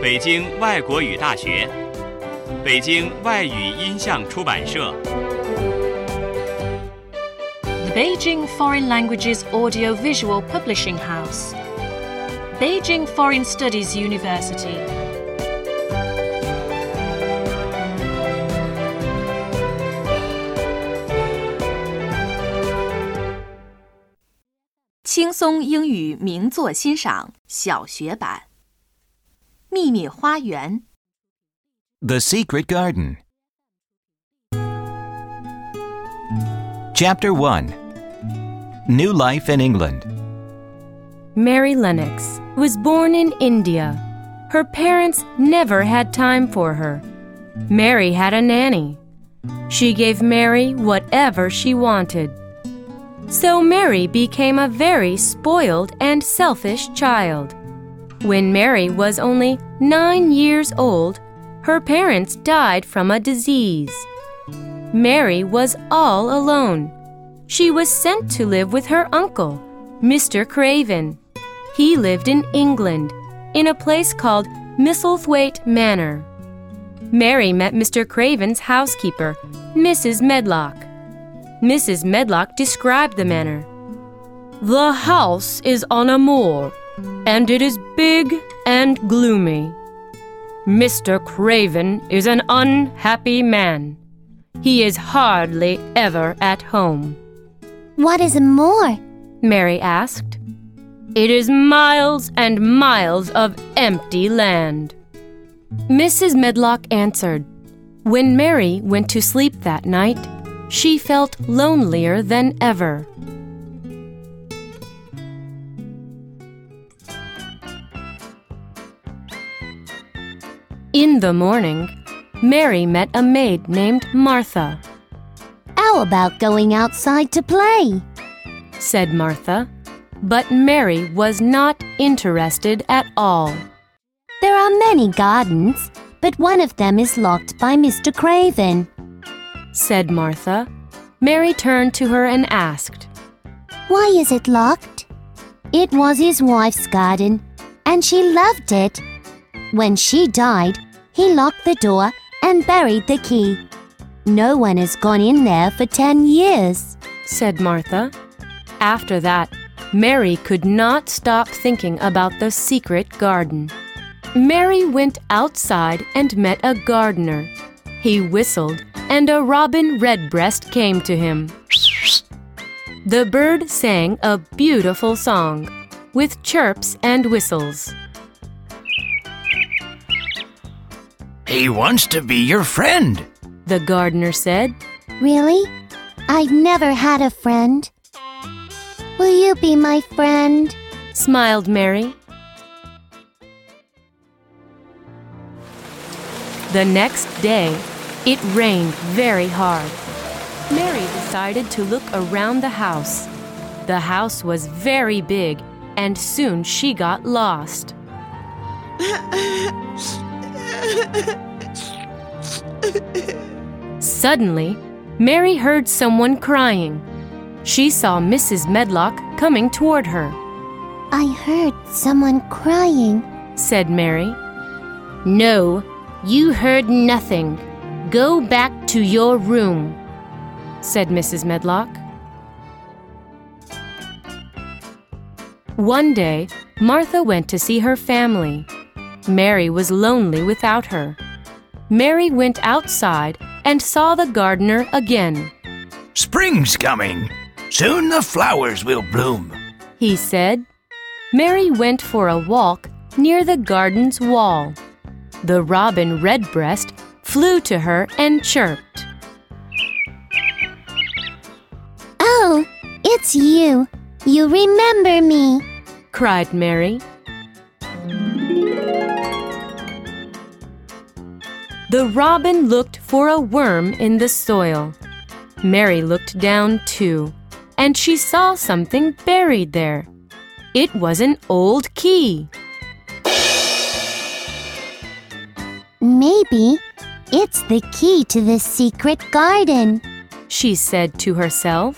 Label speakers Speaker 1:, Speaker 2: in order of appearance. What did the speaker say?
Speaker 1: 北京外国语大学、北京外语音像出版社、
Speaker 2: The Beijing Foreign Languages Audiovisual Publishing House, Beijing Foreign Studies University.
Speaker 3: 轻松英语名作欣赏小学版，《秘密花园》
Speaker 4: The Secret Garden. Chapter 1 New Life in England.
Speaker 5: Mary Lennox was born in India. Her parents never had time for her. Mary had a nanny. She gave Mary whatever she wanted. So Mary became a very spoiled and selfish child. When Mary was only nine years old, her parents died from a disease. Mary was all alone. She was sent to live with her uncle, Mr. Craven. He lived in England, in a place called Misselthwaite Manor. Mary met Mr. Craven's housekeeper, Mrs. Medlock. Mrs. Medlock described the manor. The house is on a moor, and it is big and gloomy. Mr. Craven is an unhappy man. He is hardly ever at home.
Speaker 6: What is more?
Speaker 5: Mary asked. It is miles and miles of empty land. Mrs. Medlock answered. When Mary went to sleep that night, she felt lonelier than ever. In the morning, Mary met a maid named Martha.
Speaker 6: How about going outside to play?
Speaker 5: said Martha. But Mary was not interested at all.
Speaker 6: There are many gardens, but one of them is locked by Mr. Craven.
Speaker 5: said Martha. Mary turned to her and asked,
Speaker 6: Why is it locked? It was his wife's garden, and she loved it. When she died, he locked the door and buried the key. No one has gone in there for ten years.
Speaker 5: said Martha. After that, Mary could not stop thinking about the secret garden. Mary went outside and met a gardener. He whistled, and a robin redbreast came to him. The bird sang a beautiful song with chirps and whistles.
Speaker 4: He wants to be your friend.
Speaker 5: The gardener said,
Speaker 6: Really? I've never had a friend. Will you be my friend?
Speaker 5: smiled Mary. The next day, it rained very hard. Mary decided to look around the house. The house was very big, and soon she got lost. Suddenly, Mary heard someone crying. She saw Mrs. Medlock coming toward her.
Speaker 6: I heard someone crying.
Speaker 5: said Mary. No, you heard nothing. Go back to your room, said Mrs. Medlock. One day, Martha went to see her family. Mary was lonely without her. Mary went outside and saw the gardener again.
Speaker 4: Spring's coming. Soon the flowers will bloom.
Speaker 5: He said. Mary went for a walk near the garden's wall. The robin redbreast flew to her and chirped.
Speaker 6: Oh, it's you. You remember me.
Speaker 5: cried Mary. The robin looked for a worm in the soil. Mary looked down too, and she saw something buried there. It was an old key.
Speaker 6: Maybe it's the key to the secret garden.
Speaker 5: She said to herself.